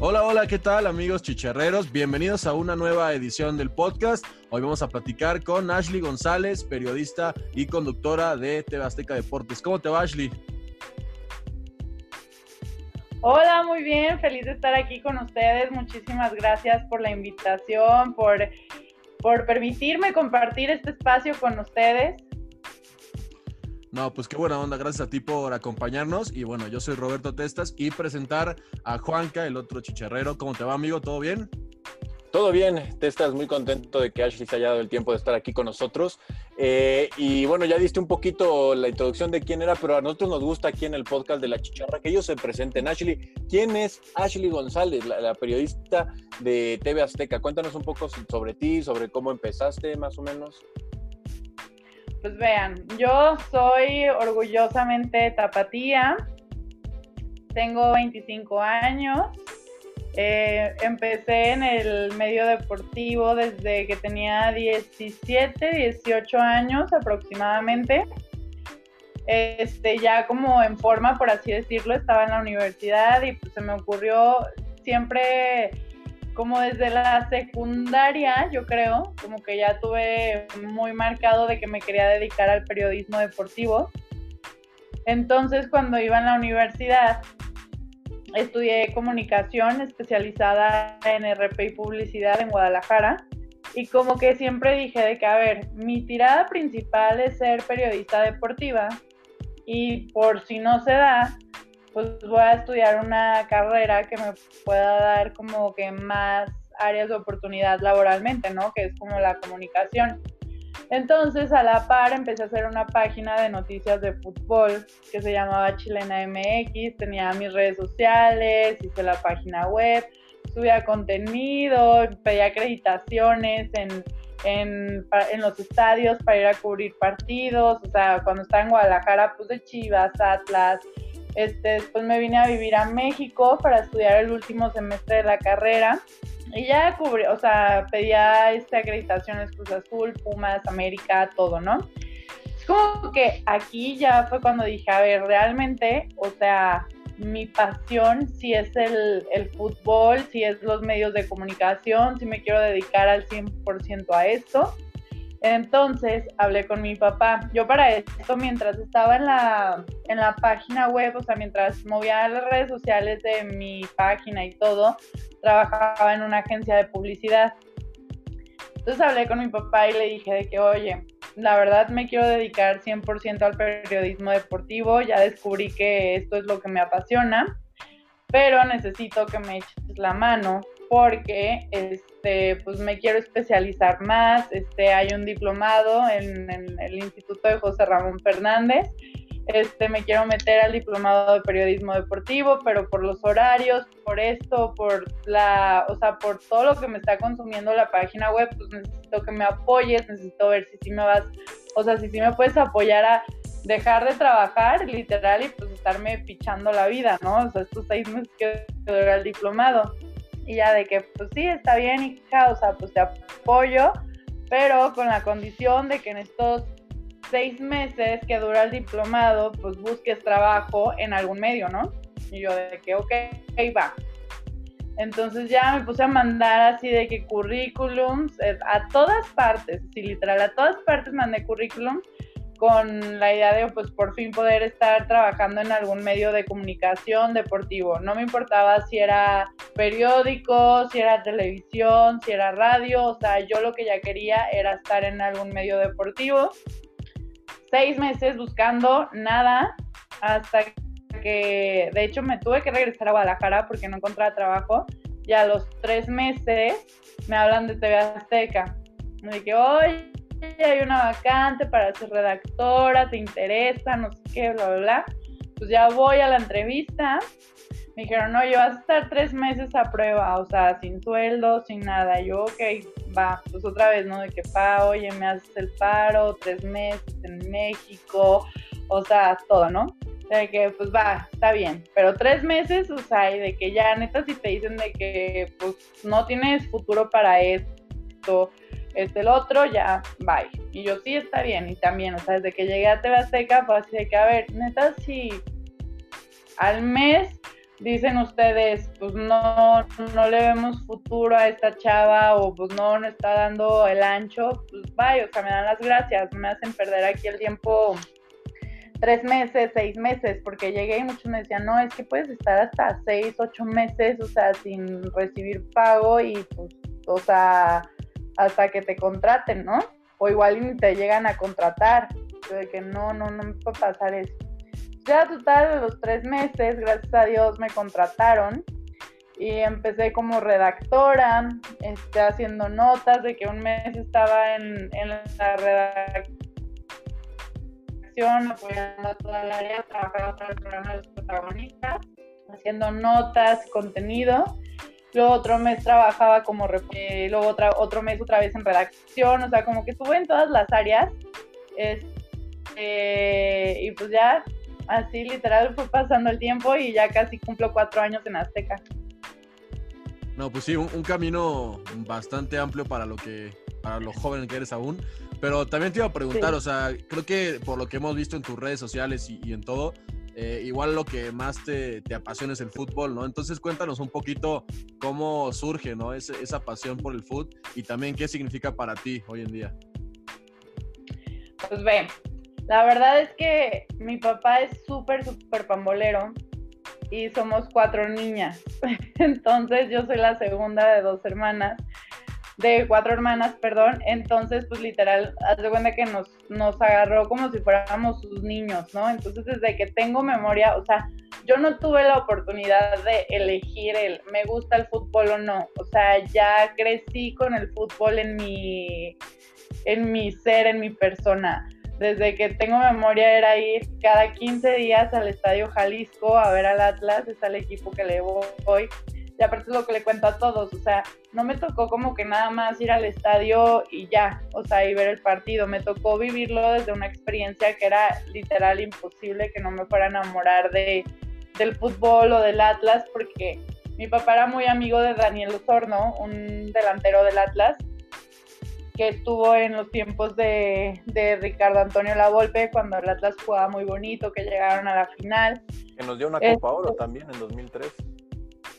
Hola, hola, ¿qué tal amigos chicharreros? Bienvenidos a una nueva edición del podcast. Hoy vamos a platicar con Ashley González, periodista y conductora de TV Azteca Deportes. ¿Cómo te va, Ashley? Hola, muy bien, feliz de estar aquí con ustedes. Muchísimas gracias por la invitación, por, por permitirme compartir este espacio con ustedes. No, pues qué buena onda, gracias a ti por acompañarnos. Y bueno, yo soy Roberto Testas y presentar a Juanca, el otro chicharrero. ¿Cómo te va, amigo? ¿Todo bien? Todo bien, Testas, muy contento de que Ashley se haya dado el tiempo de estar aquí con nosotros. Eh, y bueno, ya diste un poquito la introducción de quién era, pero a nosotros nos gusta aquí en el podcast de La Chicharra que ellos se presenten. Ashley, ¿quién es Ashley González, la periodista de TV Azteca? Cuéntanos un poco sobre ti, sobre cómo empezaste más o menos. Pues vean, yo soy orgullosamente tapatía, tengo 25 años, eh, empecé en el medio deportivo desde que tenía 17, 18 años aproximadamente. Este, ya como en forma, por así decirlo, estaba en la universidad y pues se me ocurrió siempre como desde la secundaria, yo creo, como que ya tuve muy marcado de que me quería dedicar al periodismo deportivo. Entonces, cuando iba en la universidad, estudié comunicación especializada en RP y publicidad en Guadalajara. Y como que siempre dije de que, a ver, mi tirada principal es ser periodista deportiva. Y por si no se da, pues voy a estudiar una carrera que me pueda dar como que más áreas de oportunidad laboralmente, ¿no? Que es como la comunicación. Entonces, a la par, empecé a hacer una página de noticias de fútbol que se llamaba Chilena MX, tenía mis redes sociales, hice la página web, subía contenido, pedía acreditaciones en, en, en, los estadios para ir a cubrir partidos, o sea, cuando estaba en Guadalajara, de Chivas, Atlas, este, después me vine a vivir a México para estudiar el último semestre de la carrera y ya cubrí, o sea, pedía este, acreditaciones Cruz Azul, Pumas, América, todo, ¿no? Es como que aquí ya fue cuando dije, a ver, realmente, o sea, mi pasión si es el, el fútbol, si es los medios de comunicación, si me quiero dedicar al 100% a esto. Entonces hablé con mi papá. Yo para esto, mientras estaba en la, en la página web, o sea, mientras movía las redes sociales de mi página y todo, trabajaba en una agencia de publicidad. Entonces hablé con mi papá y le dije de que, oye, la verdad me quiero dedicar 100% al periodismo deportivo, ya descubrí que esto es lo que me apasiona, pero necesito que me eches la mano porque este, pues me quiero especializar más. Este, hay un diplomado en, el Instituto de José Ramón Fernández. Este, me quiero meter al diplomado de periodismo deportivo, pero por los horarios, por esto, por la, o sea, por todo lo que me está consumiendo la página web, pues necesito que me apoyes, necesito ver si sí me vas, o sea, si sí me puedes apoyar a dejar de trabajar, literal, y pues estarme pichando la vida, ¿no? O sea, estos seis meses que dura el diplomado y ya de que pues sí, está bien, hija, o sea, pues te apoyo, pero con la condición de que en estos seis meses que dura el diplomado, pues busques trabajo en algún medio, ¿no? Y yo de que, ok, va. Entonces ya me puse a mandar así de que currículums eh, a todas partes, sí, literal, a todas partes mandé currículums con la idea de pues por fin poder estar trabajando en algún medio de comunicación deportivo. No me importaba si era periódico, si era televisión, si era radio, o sea, yo lo que ya quería era estar en algún medio deportivo. Seis meses buscando nada hasta que de hecho me tuve que regresar a Guadalajara porque no encontraba trabajo y a los tres meses me hablan de TV Azteca. Me dije, oye, hay una vacante para ser redactora, te interesa, no sé qué, bla, bla, bla. Pues ya voy a la entrevista. Me dijeron, no, yo vas a estar tres meses a prueba, o sea, sin sueldo, sin nada. Yo, ok, va, pues otra vez, ¿no? De que, pa, oye, me haces el paro, tres meses en México, o sea, todo, ¿no? De que, pues va, está bien. Pero tres meses, o sea, y de que ya, neta, si te dicen de que, pues, no tienes futuro para esto, es el otro, ya, bye. Y yo sí está bien, y también, o sea, desde que llegué a TV Azteca fue así de que, a ver, neta, si al mes dicen ustedes, pues no, no le vemos futuro a esta chava o pues no, no está dando el ancho, pues vaya, o sea, me dan las gracias, me hacen perder aquí el tiempo tres meses, seis meses, porque llegué y muchos me decían, no, es que puedes estar hasta seis, ocho meses, o sea, sin recibir pago y pues, o sea, hasta que te contraten, ¿no? O igual te llegan a contratar, de que no, no, no me puede pasar eso. Ya total, los tres meses, gracias a Dios, me contrataron y empecé como redactora, este, haciendo notas de que un mes estaba en, en la redacción apoyando a toda el área, trabajaba para el programa de los protagonistas, haciendo notas, contenido. Luego otro mes trabajaba como, eh, luego otra, otro mes otra vez en redacción, o sea, como que estuve en todas las áreas. Este, y pues ya, así literal fue pasando el tiempo y ya casi cumplo cuatro años en Azteca. No, pues sí, un, un camino bastante amplio para lo que, para lo joven que eres aún. Pero también te iba a preguntar, o sea, creo que por lo que hemos visto en tus redes sociales y, en todo, eh, igual lo que más te, apasiona es el fútbol, ¿no? Entonces cuéntanos un poquito cómo surge, ¿no? esa pasión por el fútbol y también qué significa para ti hoy en día. Pues ve, la verdad es que mi papá es súper, súper pambolero y somos cuatro niñas. Entonces yo soy la segunda de dos hermanas de cuatro hermanas, perdón, entonces pues literal, haz de cuenta que nos, nos agarró como si fuéramos sus niños, ¿no? Entonces desde que tengo memoria, o sea, yo no tuve la oportunidad de elegir el me gusta el fútbol o no, o sea, ya crecí con el fútbol en mi, en mi ser, en mi persona. Desde que tengo memoria era ir cada 15 días al Estadio Jalisco a ver al Atlas, es el equipo que le voy y aparte es lo que le cuento a todos, o sea, no me tocó como que nada más ir al estadio y ya, o sea, y ver el partido, me tocó vivirlo desde una experiencia que era literal imposible que no me fuera a enamorar de, del fútbol o del Atlas, porque mi papá era muy amigo de Daniel Osorno, un delantero del Atlas, que estuvo en los tiempos de, de Ricardo Antonio Lavolpe, cuando el Atlas jugaba muy bonito, que llegaron a la final. Que nos dio una Copa Oro también en 2003.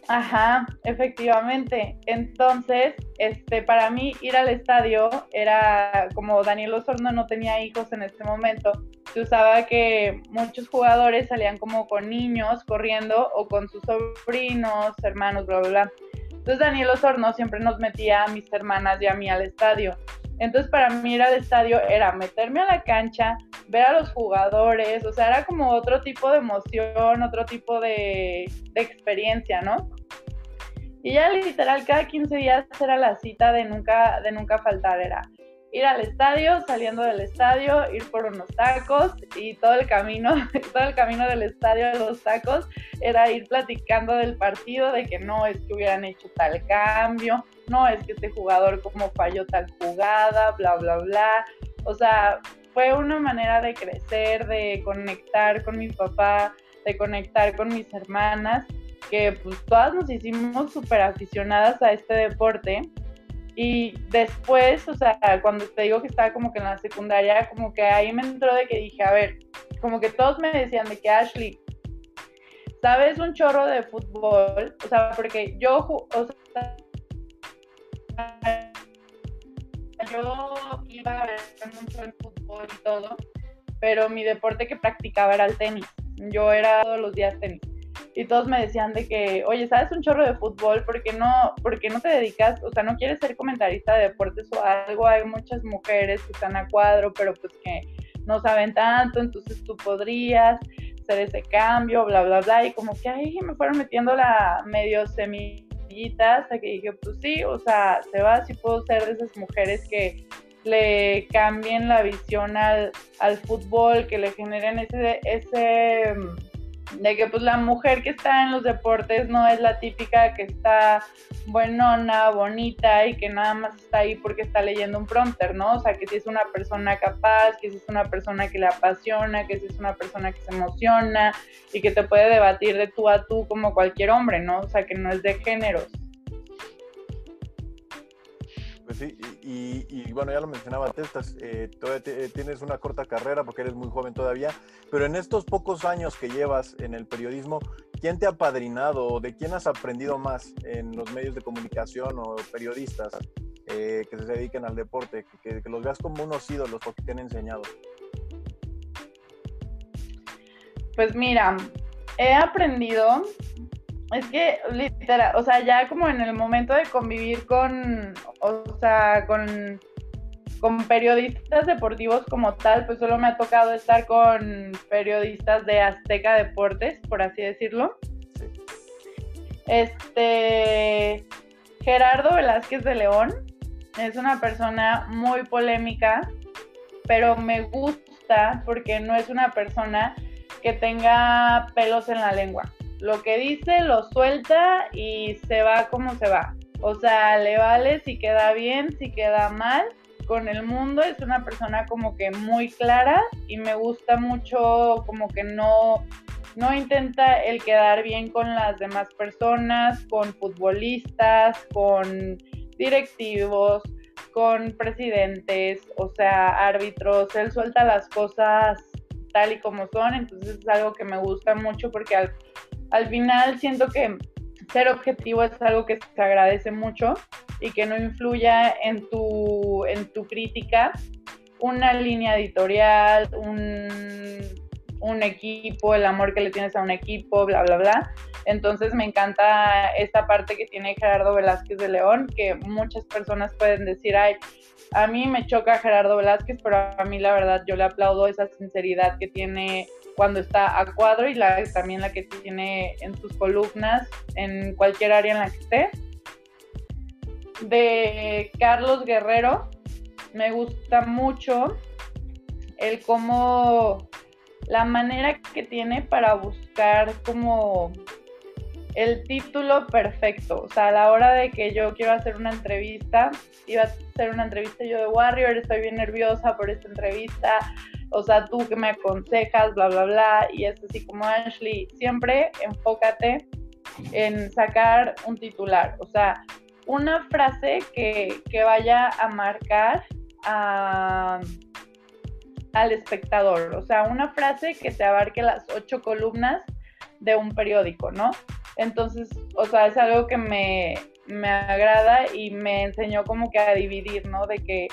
Ajá, efectivamente. Entonces, este, para mí ir al estadio era como Daniel Osorno no tenía hijos en este momento, se usaba que muchos jugadores salían como con niños corriendo o con sus sobrinos, hermanos, bla, bla, bla. Entonces Daniel Osorno siempre nos metía a mis hermanas y a mí al estadio. Entonces para mí ir al estadio era meterme a la cancha, ver a los jugadores, o sea, era como otro tipo de emoción, otro tipo de, de experiencia, ¿no? Y ya literal cada 15 días era la cita de nunca, de nunca faltar, era ir al estadio, saliendo del estadio, ir por unos tacos y todo el camino, todo el camino del estadio a los tacos era ir platicando del partido, de que no es que hubieran hecho tal cambio, no es que este jugador como falló tal jugada, bla, bla, bla. O sea, fue una manera de crecer, de conectar con mi papá, de conectar con mis hermanas que pues todas nos hicimos súper aficionadas a este deporte. Y después, o sea, cuando te digo que estaba como que en la secundaria, como que ahí me entró de que dije, a ver, como que todos me decían de que Ashley, ¿sabes un chorro de fútbol? O sea, porque yo, o sea, yo iba a ver mucho el fútbol y todo, pero mi deporte que practicaba era el tenis. Yo era todos los días tenis y todos me decían de que, oye, ¿sabes un chorro de fútbol? ¿Por qué no, por no te dedicas, o sea, no quieres ser comentarista de deportes o algo? Hay muchas mujeres que están a cuadro, pero pues que no saben tanto, entonces tú podrías hacer ese cambio, bla, bla, bla, y como que ahí me fueron metiendo la medio semillita hasta que dije, pues sí, o sea, se va, sí puedo ser de esas mujeres que le cambien la visión al, al fútbol, que le generen ese, ese de que pues la mujer que está en los deportes no es la típica que está buenona, bonita y que nada más está ahí porque está leyendo un prompter, ¿no? O sea, que si es una persona capaz, que si es una persona que le apasiona, que si es una persona que se emociona y que te puede debatir de tú a tú como cualquier hombre, ¿no? O sea, que no es de géneros. Pues sí, y, bueno, ya lo mencionaba, Testas, eh, todavía tienes una corta carrera porque eres muy joven todavía, pero en estos pocos años que llevas en el periodismo, ¿quién te ha padrinado o de quién has aprendido más en los medios de comunicación o periodistas eh, que se dediquen al deporte? Que, que, los veas como unos ídolos porque te han enseñado. Pues mira, he aprendido, es que literal, o sea, ya como en el momento de convivir con, o sea, con con periodistas deportivos como tal, pues solo me ha tocado estar con periodistas de Azteca Deportes, por así decirlo. Este Gerardo Velázquez de León es una persona muy polémica, pero me gusta porque no es una persona que tenga pelos en la lengua. Lo que dice lo suelta y se va como se va. O sea, le vale si queda bien, si queda mal con el mundo, es una persona como que muy clara y me gusta mucho como que no, no intenta el quedar bien con las demás personas, con futbolistas, con directivos, con presidentes, o sea, árbitros, él suelta las cosas tal y como son, entonces es algo que me gusta mucho porque al, al final siento que ser objetivo es algo que se agradece mucho y que no influya en tu, en tu crítica una línea editorial, un, un equipo, el amor que le tienes a un equipo, bla, bla, bla. Entonces me encanta esta parte que tiene Gerardo Velázquez de León, que muchas personas pueden decir, ay, a mí me choca Gerardo Velázquez, pero a mí la verdad yo le aplaudo esa sinceridad que tiene cuando está a cuadro y la, también la que tiene en sus columnas, en cualquier área en la que esté de Carlos Guerrero. Me gusta mucho el cómo la manera que tiene para buscar como el título perfecto. O sea, a la hora de que yo quiero hacer una entrevista, iba a hacer una entrevista yo de Warrior, estoy bien nerviosa por esta entrevista. O sea, tú que me aconsejas, bla, bla, bla. Y es así como Ashley, siempre enfócate en sacar un titular. O sea, una frase que, vaya a marcar al espectador, o sea, una frase que te abarque las ocho columnas de un periódico, ¿no? Entonces, o sea, es algo que me, me agrada y me enseñó como que a dividir, ¿no? De que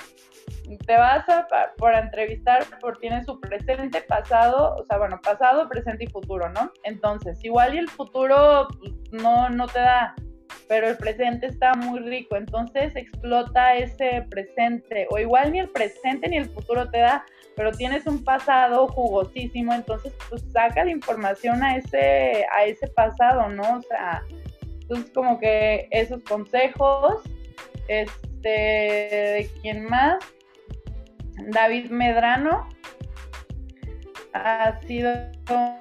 te vas a, por entrevistar, por tiene su presente, pasado, o sea, bueno, pasado, presente y futuro, ¿no? Entonces, igual y el futuro pues, no, no te da pero el presente está muy rico, entonces explota ese presente, o igual ni el presente ni el futuro te da, pero tienes un pasado jugosísimo, entonces pues saca la información a ese, a ese pasado, ¿no? O sea, entonces como que esos consejos, este, ¿de quién más? David Medrano, ha sido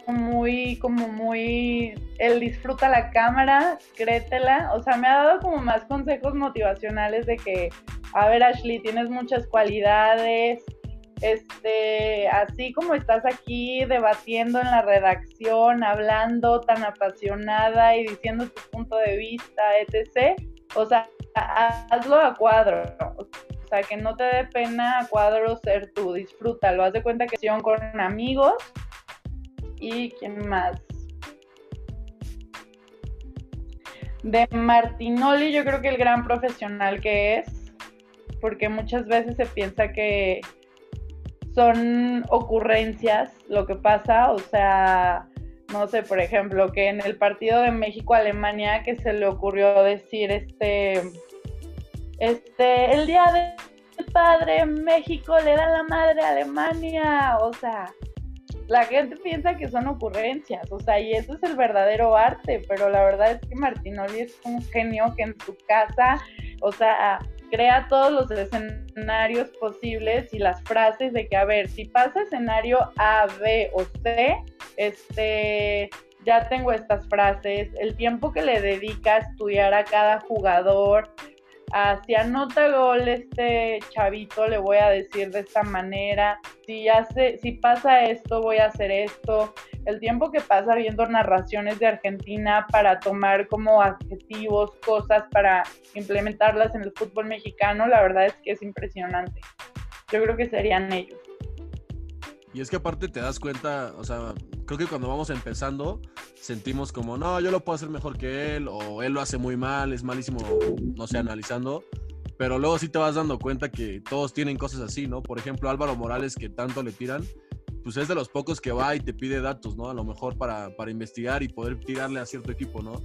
muy, como muy, él disfruta la cámara, créetela, o sea, me ha dado como más consejos motivacionales de que, a ver Ashley, tienes muchas cualidades, este, así como estás aquí debatiendo en la redacción, hablando tan apasionada y diciendo tu punto de vista, etc., o sea, hazlo a cuadro. O sea, que no te dé pena a cuadro ser tú, disfrútalo. Haz de cuenta que son con amigos. ¿Y quién más? De Martinoli, yo creo que el gran profesional que es, porque muchas veces se piensa que son ocurrencias lo que pasa, o sea, no sé, por ejemplo, que en el partido de México-Alemania que se le ocurrió decir este este, el día del padre México le da la madre a Alemania, o sea, la gente piensa que son ocurrencias, o sea, y eso es el verdadero arte, pero la verdad es que Martinoli es un genio que en su casa, o sea, crea todos los escenarios posibles y las frases de que, a ver, si pasa escenario A, B o C, este, ya tengo estas frases, el tiempo que le dedica a estudiar a cada jugador, si anota gol este chavito, le voy a decir de esta manera, si, si pasa esto, voy a hacer esto. El tiempo que pasa viendo narraciones de Argentina para tomar como adjetivos, cosas para implementarlas en el fútbol mexicano, la verdad es que es impresionante. Yo creo que serían ellos. Y es que aparte te das cuenta, o sea, creo que cuando vamos empezando, sentimos como, no, yo lo puedo hacer mejor que él, o él lo hace muy mal, es malísimo, no sé, analizando. Pero luego sí te vas dando cuenta que todos tienen cosas así, ¿no? Por ejemplo, Álvaro Morales, que tanto le tiran, pues es de los pocos que va y te pide datos, ¿no? A lo mejor para, para investigar y poder tirarle a cierto equipo, ¿no?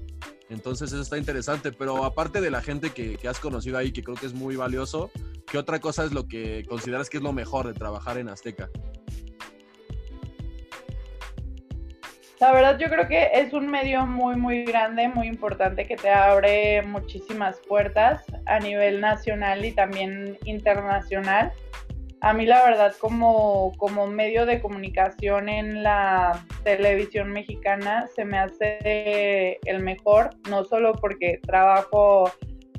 Entonces eso está interesante, pero aparte de la gente que, que, has conocido ahí, que creo que es muy valioso, ¿qué otra cosa es lo que consideras que es lo mejor de trabajar en Azteca? La verdad yo creo que es un medio muy, muy grande, muy importante que te abre muchísimas puertas a nivel nacional y también internacional. A mí la verdad como, como medio de comunicación en la televisión mexicana se me hace el mejor, no solo porque trabajo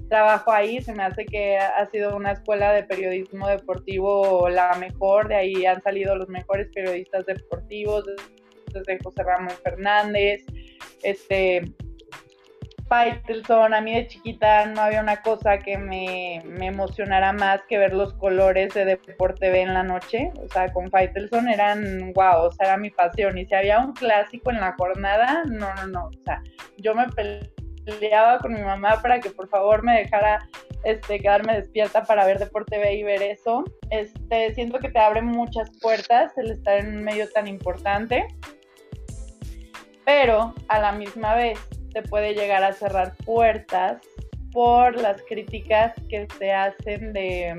trabajo ahí, se me hace que ha sido una escuela de periodismo deportivo la mejor, de ahí han salido los mejores periodistas deportivos, desde José Ramón Fernández, este, Faitelson, a mí de chiquita no había una cosa que me, emocionara más que ver los colores de Deporte B en la noche. O sea, con Faitelson eran wow, o sea, era mi pasión. Y si había un clásico en la jornada, no, no, no. O sea, yo me peleaba con mi mamá para que por favor me dejara este, quedarme despierta para ver Deporte B y ver eso. Este, siento que te abre muchas puertas el estar en un medio tan importante pero a la misma vez te puede llegar a cerrar puertas por las críticas que se hacen de,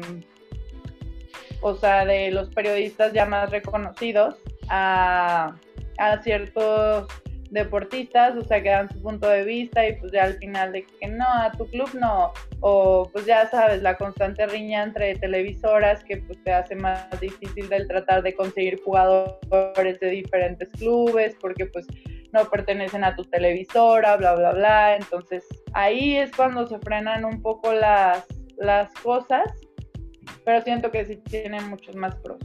o sea, de los periodistas ya más reconocidos a, ciertos deportistas, o sea, que dan su punto de vista y pues ya al final de que no, a tu club no, o pues ya sabes, la constante riña entre televisoras que pues te hace más difícil del tratar de conseguir jugadores de diferentes clubes, porque pues no pertenecen a tu televisora, bla, bla, bla. Entonces ahí es cuando se frenan un poco las, las cosas, pero siento que sí tienen muchos más pros.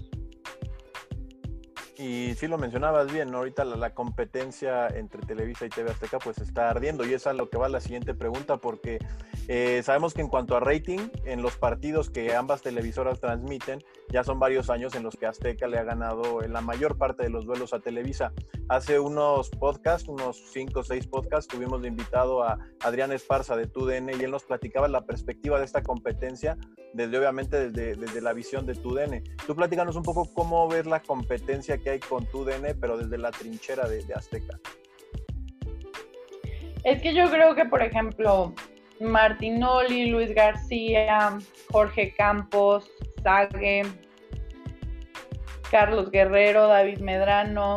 Y sí lo mencionabas bien, ahorita la, competencia entre Televisa y TV Azteca pues está ardiendo y es a lo que va la siguiente pregunta porque eh, sabemos que en cuanto a rating, en los partidos que ambas televisoras transmiten, ya son varios años en los que Azteca le ha ganado en la mayor parte de los duelos a Televisa. Hace unos podcasts, unos cinco o seis podcasts, tuvimos de invitado a Adrián Esparza de TUDN y él nos platicaba la perspectiva de esta competencia desde obviamente desde, la visión de TUDN. Tú platícanos un poco cómo ves la competencia que hay con tu DN, pero desde la trinchera de, Azteca. Es que yo creo que, por ejemplo, Martinoli, Luis García, Jorge Campos, Sague, Carlos Guerrero, David Medrano,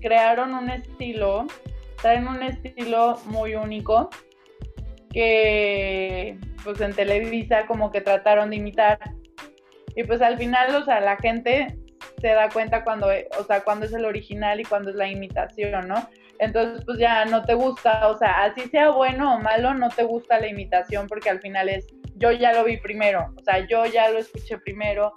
crearon un estilo, traen un estilo muy único que pues en Televisa como que trataron de imitar. Y pues al final, o sea, la gente se da cuenta cuando, o sea, cuando es el original y cuando es la imitación, ¿no? Entonces, pues ya no te gusta, o sea, así sea bueno o malo, no te gusta la imitación porque al final es, yo ya lo vi primero, o sea, yo ya lo escuché primero,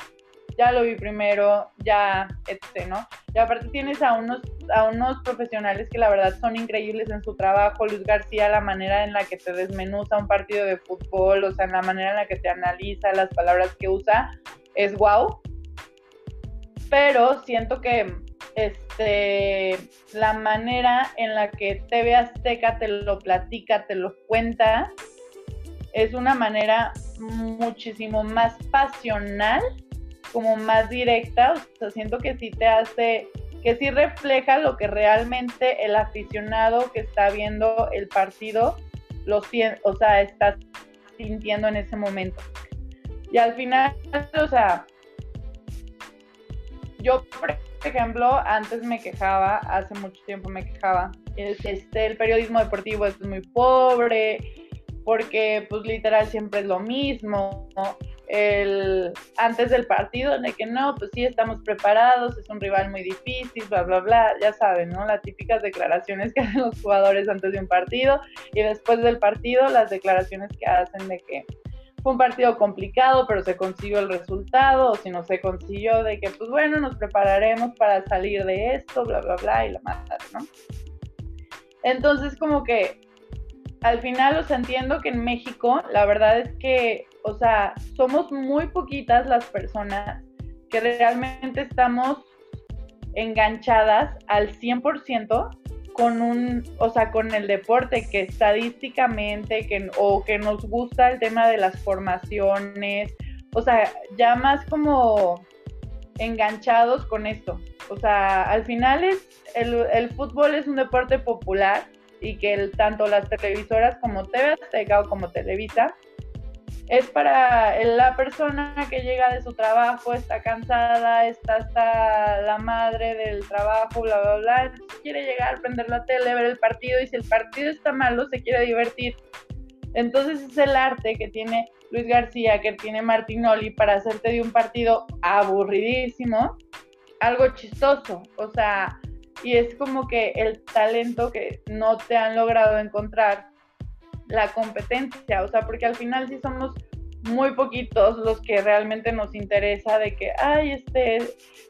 ya lo vi primero, ya, etc., ¿no? Y aparte tienes a unos, a unos profesionales que la verdad son increíbles en su trabajo, Luis García, la manera en la que te desmenuza un partido de fútbol, o sea, la manera en la que te analiza, las palabras que usa, es wow pero siento que este, la manera en la que TV Azteca te lo platica, te lo cuenta, es una manera muchísimo más pasional, como más directa, o sea, siento que sí te hace, que sí refleja lo que realmente el aficionado que está viendo el partido, lo, o sea, está sintiendo en ese momento. Y al final, o sea, yo, por ejemplo, antes me quejaba, hace mucho tiempo me quejaba, este, el periodismo deportivo es muy pobre, porque pues literal siempre es lo mismo, El, antes del partido, de que no, pues sí, estamos preparados, es un rival muy difícil, bla, bla, bla, ya saben, ¿no? Las típicas declaraciones que hacen los jugadores antes de un partido y después del partido las declaraciones que hacen de que fue un partido complicado, pero se consiguió el resultado, o si no se consiguió, de que pues bueno, nos prepararemos para salir de esto, bla, bla, bla, y la madre, ¿no? Entonces, como que al final, os entiendo que en México, la verdad es que, o sea, somos muy poquitas las personas que realmente estamos enganchadas al 100% con un, o sea, con el deporte, que estadísticamente, que, o que nos gusta el tema de las formaciones, o sea, ya más como enganchados con esto. O sea, al final es, el, fútbol es un deporte popular y que tanto las televisoras como TV Azteca o como Televisa es para la persona que llega de su trabajo, está cansada, está hasta la madre del trabajo, bla, bla, bla, quiere llegar, prender la tele, ver el partido y si el partido está malo, se quiere divertir. Entonces es el arte que tiene Luis García, que tiene Martinoli para hacerte de un partido aburridísimo, algo chistoso, o sea, y es como que el talento que no te han logrado encontrar la competencia, o sea, porque al final sí somos muy poquitos los que realmente nos interesa de que, ay, este,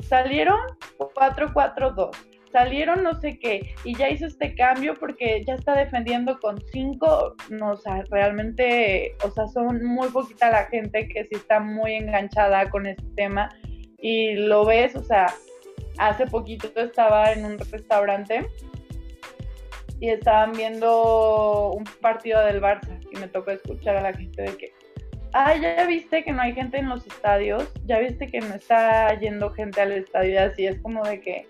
salieron 4-4-2, salieron no sé qué, y ya hizo este cambio porque ya está defendiendo con 5, no, o sea, realmente, o sea, son muy poquita la gente que sí está muy enganchada con este tema, y lo ves, o sea, hace poquito estaba en un restaurante y estaban viendo un partido del Barça y me tocó escuchar a la gente de que, ay, ya viste que no hay gente en los estadios, ya viste que no está yendo gente al estadio así, es como de que,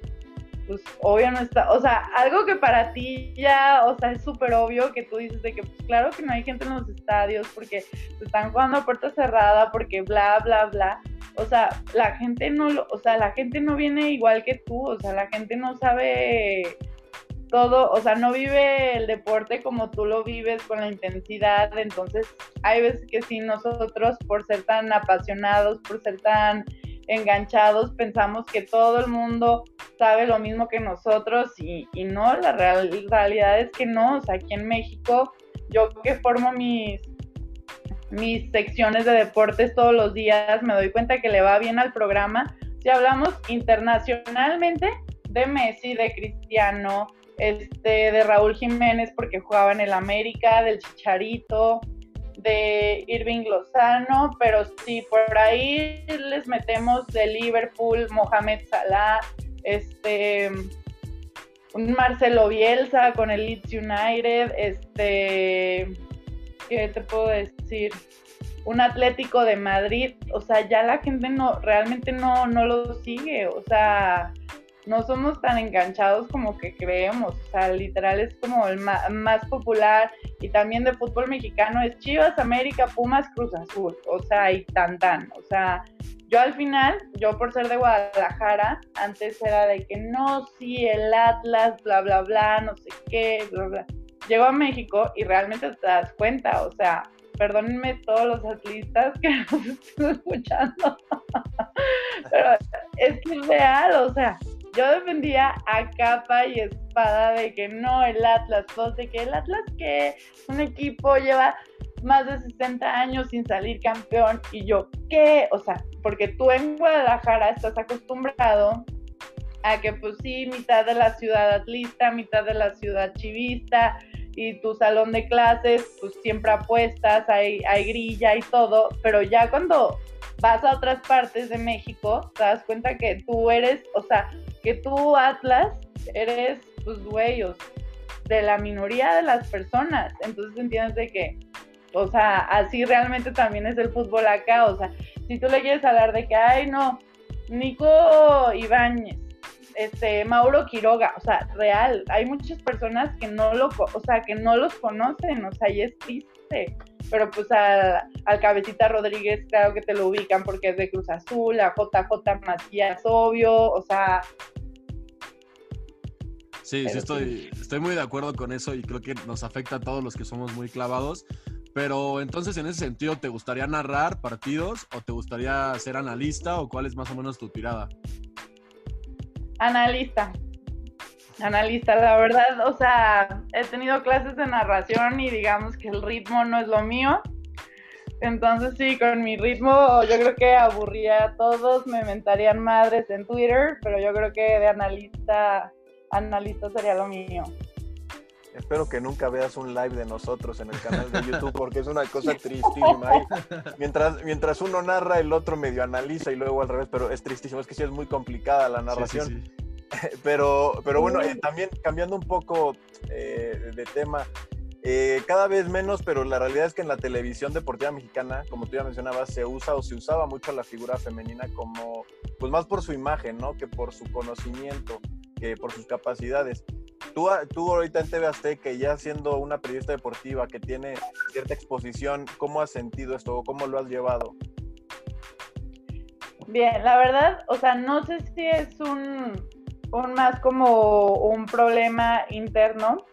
pues obvio no está, o sea, algo que para ti ya, o sea, es súper obvio que tú dices de que, pues claro que no hay gente en los estadios porque se están jugando a puerta cerrada, porque bla, bla, bla. O sea, la gente no, lo, o sea, la gente no viene igual que tú, o sea, la gente no sabe todo, o sea, no vive el deporte como tú lo vives con la intensidad, entonces hay veces que sí nosotros por ser tan apasionados, por ser tan enganchados, pensamos que todo el mundo sabe lo mismo que nosotros y, no, la realidad es que no, o sea, aquí en México yo que formo mis mis secciones de deportes todos los días, me doy cuenta que le va bien al programa. Si hablamos internacionalmente de Messi, de Cristiano, este, de Raúl Jiménez porque jugaba en el América, del Chicharito, de Irving Lozano, pero si por ahí les metemos de Liverpool, Mohamed Salah, este, un Marcelo Bielsa con el Leeds United, este, ¿qué te puedo decir? Un Atlético de Madrid, o sea, ya la gente no, realmente no, no lo sigue, o sea, no somos tan enganchados como que creemos, o sea, literal es como el más, popular y también de fútbol mexicano es Chivas, América, Pumas, Cruz Azul, o sea, y tan tan, o sea, yo al final, yo por ser de Guadalajara, antes era de que no, sí, el Atlas, bla, bla, bla, no sé qué, bla, bla. Llego a México y realmente te das cuenta, o sea, perdónenme todos los atletas que nos están escuchando, pero es que es real, o sea, yo defendía a capa y espada de que no, el Atlas, pues de que el Atlas que un equipo lleva más de 60 años sin salir campeón y yo, ¿qué? O sea, porque tú en Guadalajara estás acostumbrado a que pues sí, mitad de la ciudad atlista, mitad de la ciudad chivista y tu salón de clases pues siempre apuestas, hay, hay grilla y todo, pero ya cuando vas a otras partes de México, te das cuenta que tú eres, o sea, que tú, Atlas, eres, pues, güey, de la minoría de las personas. Entonces entiendes de que, o sea, así realmente también es el fútbol acá. O sea, si tú le quieres hablar de que, ay, no, Nico Ibáñez, este, Mauro Quiroga, o sea, real, hay muchas personas que no lo, o sea, que no los conocen, o sea, y es triste pero pues al Cabecita Rodríguez, claro que te lo ubican porque es de Cruz Azul, a JJ Matías, obvio, o sea. Sí, sí, estoy, estoy muy de acuerdo con eso y creo que nos afecta a todos los que somos muy clavados. Pero entonces, en ese sentido, ¿te gustaría narrar partidos o te gustaría ser analista o cuál es más o menos tu tirada? Analista, analista, la verdad, o sea, he tenido clases de narración y digamos que el ritmo no es lo mío. Entonces sí, con mi ritmo yo creo que aburría a todos, me mentarían madres en Twitter, pero yo creo que de analista, analista sería lo mío. Espero que nunca veas un live de nosotros en el canal de YouTube porque es una cosa tristísima. mientras, mientras uno narra, el otro medio analiza y luego al revés, pero es tristísimo. Es que sí es muy complicada la narración. pero, pero bueno, eh, también cambiando un poco eh, de tema, eh, cada vez menos, pero la realidad es que en la televisión deportiva mexicana, como tú ya mencionabas, se usa o se usaba mucho la figura femenina como, pues más por su imagen, ¿no? Que por su conocimiento, que por sus capacidades. Tú, tú ahorita en TV Azteca, ya siendo una periodista deportiva que tiene cierta exposición, ¿cómo has sentido esto o cómo lo has llevado? Bien, la verdad, o sea, no sé si es un, un más como un problema interno,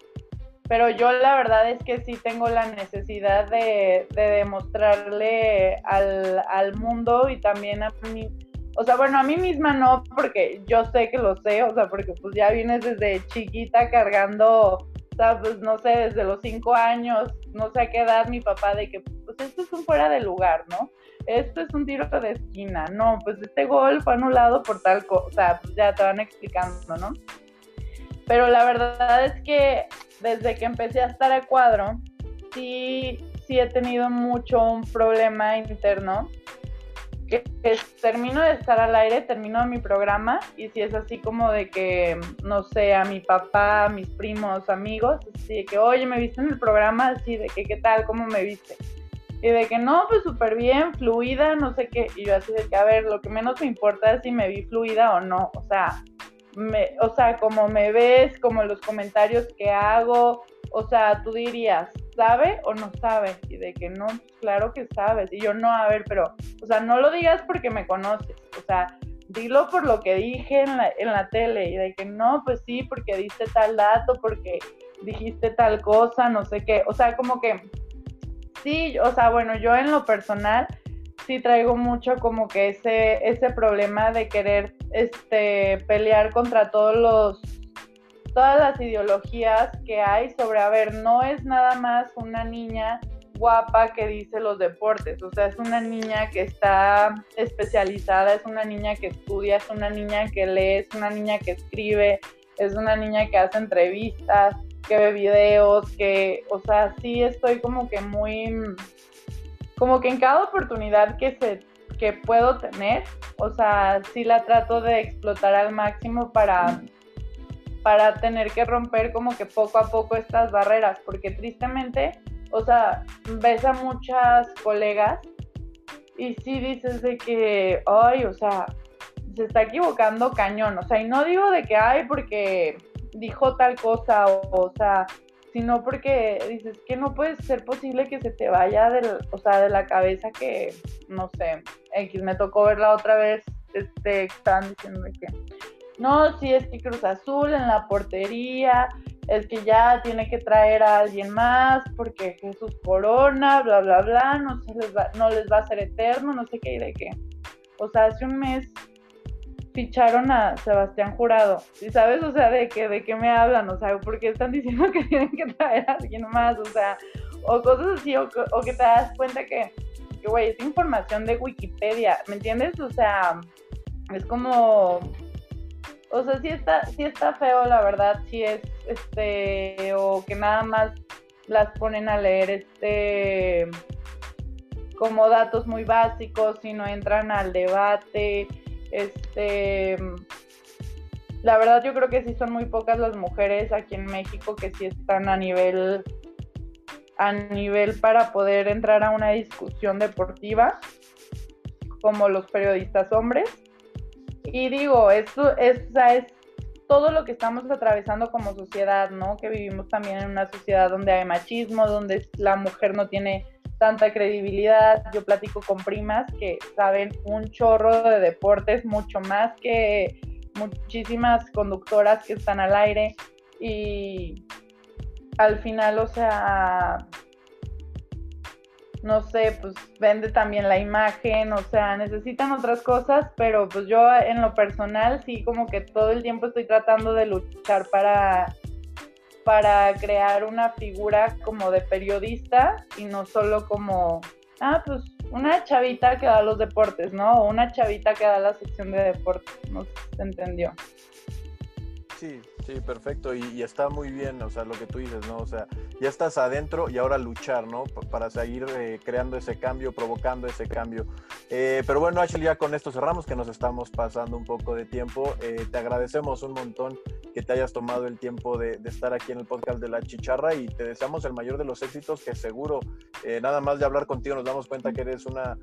pero yo la verdad es que sí tengo la necesidad de, demostrarle al, al, mundo y también a mí, o sea, bueno, a mí misma no, porque yo sé que lo sé, o sea, porque pues ya vienes desde chiquita cargando, o sea, pues no sé, desde los cinco años, no sé a qué edad mi papá de que, pues esto es un fuera de lugar, ¿no? Esto es un tiro de esquina, no, pues este gol fue anulado por tal cosa, o sea, pues ya te van explicando, ¿no? Pero la verdad es que desde que empecé a estar a cuadro, sí, sí he tenido mucho un problema interno. Que, termino de estar al aire, termino mi programa y si es así como de que, no sé, a mi papá, a mis primos, amigos, así de que, oye, me viste en el programa, así de que, ¿qué tal? ¿Cómo me viste? Y de que no, pues súper bien, fluida, no sé qué. Y yo así de que, a ver, lo que menos me importa es si me vi fluida o no. O sea, me, o sea, como me ves, como los comentarios que hago, o sea, tú dirías, ¿sabe o no sabe? Y de que no, claro que sabes. Y yo no, a ver, pero, o sea, no lo digas porque me conoces, o sea, dilo por lo que dije en la, en la tele. Y de que no, pues sí, porque diste tal dato, porque dijiste tal cosa, no sé qué. O sea, como que, sí, o sea, bueno, yo en lo personal sí traigo mucho como que ese, ese problema de querer este, pelear contra todos los, todas las ideologías que hay sobre, a ver, no es nada más una niña guapa que dice los deportes, o sea, es una niña que está especializada, es una niña que estudia, es una niña que lee, es una niña que escribe, es una niña que hace entrevistas, que ve videos, que, o sea, sí estoy como que muy como que en cada oportunidad que se que puedo tener, o sea, sí la trato de explotar al máximo para para tener que romper como que poco a poco estas barreras, porque tristemente, o sea, ves a muchas colegas y sí dices de que, ay, o sea, se está equivocando cañón, o sea, y no digo de que, ay, porque dijo tal cosa, o, o sea, sino porque dices que no puede ser posible que se te vaya del, o sea, de la cabeza que, no sé, X, me tocó verla otra vez, este, están diciendo que, no, si es que Cruz Azul en la portería, es que ya tiene que traer a alguien más porque Jesús Corona, bla, bla, bla, no, se les va, no les va a ser eterno, no sé qué y de qué. O sea, hace un mes ficharon a Sebastián Jurado. ¿Y sabes? O sea, de que de qué me hablan, o sea, porque están diciendo que tienen que traer a alguien más, o sea, o cosas así, o, que te das cuenta que, güey, es información de Wikipedia, ¿me entiendes? O sea, es como, o sea, sí está, sí está feo, la verdad, sí es, este, o que nada más las ponen a leer, este, como datos muy básicos y no entran al debate este, la verdad yo creo que sí son muy pocas las mujeres aquí en México que sí están a nivel a nivel para poder entrar a una discusión deportiva como los periodistas hombres. Y digo, esto es, es todo lo que estamos atravesando como sociedad, ¿no? Que vivimos también en una sociedad donde hay machismo, donde la mujer no tiene tanta credibilidad. Yo platico con primas que saben un chorro de deportes, mucho más que muchísimas conductoras que están al aire y al final, o sea, no sé, pues vende también la imagen, o sea, necesitan otras cosas, pero pues yo en lo personal sí como que todo el tiempo estoy tratando de luchar para para crear una figura como de periodista y no solo como, ah, pues una chavita que da los deportes, ¿no? O una chavita que da la sección de deportes, no se entendió. Sí, sí, perfecto. Y, está muy bien, o sea, lo que tú dices, ¿no? O sea, ya estás adentro y ahora luchar, ¿no? para seguir eh, creando ese cambio, provocando ese cambio. Eh, pero bueno, Ashley, ya con esto cerramos, que nos estamos pasando un poco de tiempo. Eh, te agradecemos un montón que te hayas tomado el tiempo de, estar aquí en el podcast de La Chicharra y te deseamos el mayor de los éxitos, que seguro, nada más de hablar contigo nos damos cuenta que eres una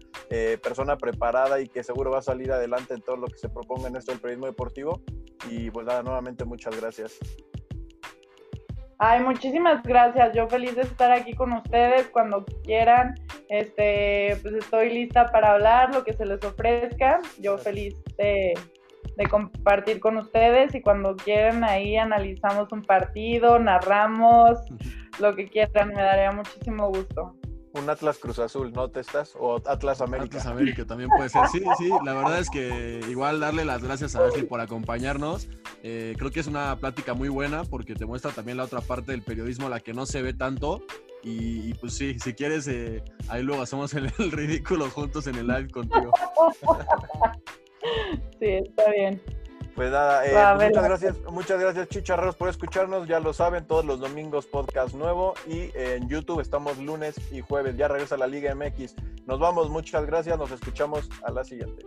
persona preparada y que seguro va a salir adelante en todo lo que se proponga en esto del periodismo deportivo. Y pues nada, nuevamente muchas gracias. Ay, muchísimas gracias. Yo feliz de estar aquí con ustedes cuando quieran. Este, pues estoy lista para hablar lo que se les ofrezca. Yo feliz de, de compartir con ustedes y cuando quieran ahí analizamos un partido, narramos, lo que quieran, me daría muchísimo gusto un Atlas Cruz Azul, ¿no te estás? O Atlas América. Atlas América también puede ser. Sí, sí, la verdad es que igual darle las gracias a Ashley por acompañarnos. Eh, creo que es una plática muy buena porque te muestra también la otra parte del periodismo, la que no se ve tanto. Y, pues sí, si quieres, eh, ahí luego hacemos el, el ridículo juntos en el live contigo. Sí, está bien. Pues nada, eh, pues muchas gracias, muchas gracias chicharros por escucharnos, ya lo saben, todos los domingos podcast nuevo y en YouTube estamos lunes y jueves, ya regresa la Liga MX. Nos vamos, muchas gracias, nos escuchamos a la siguiente.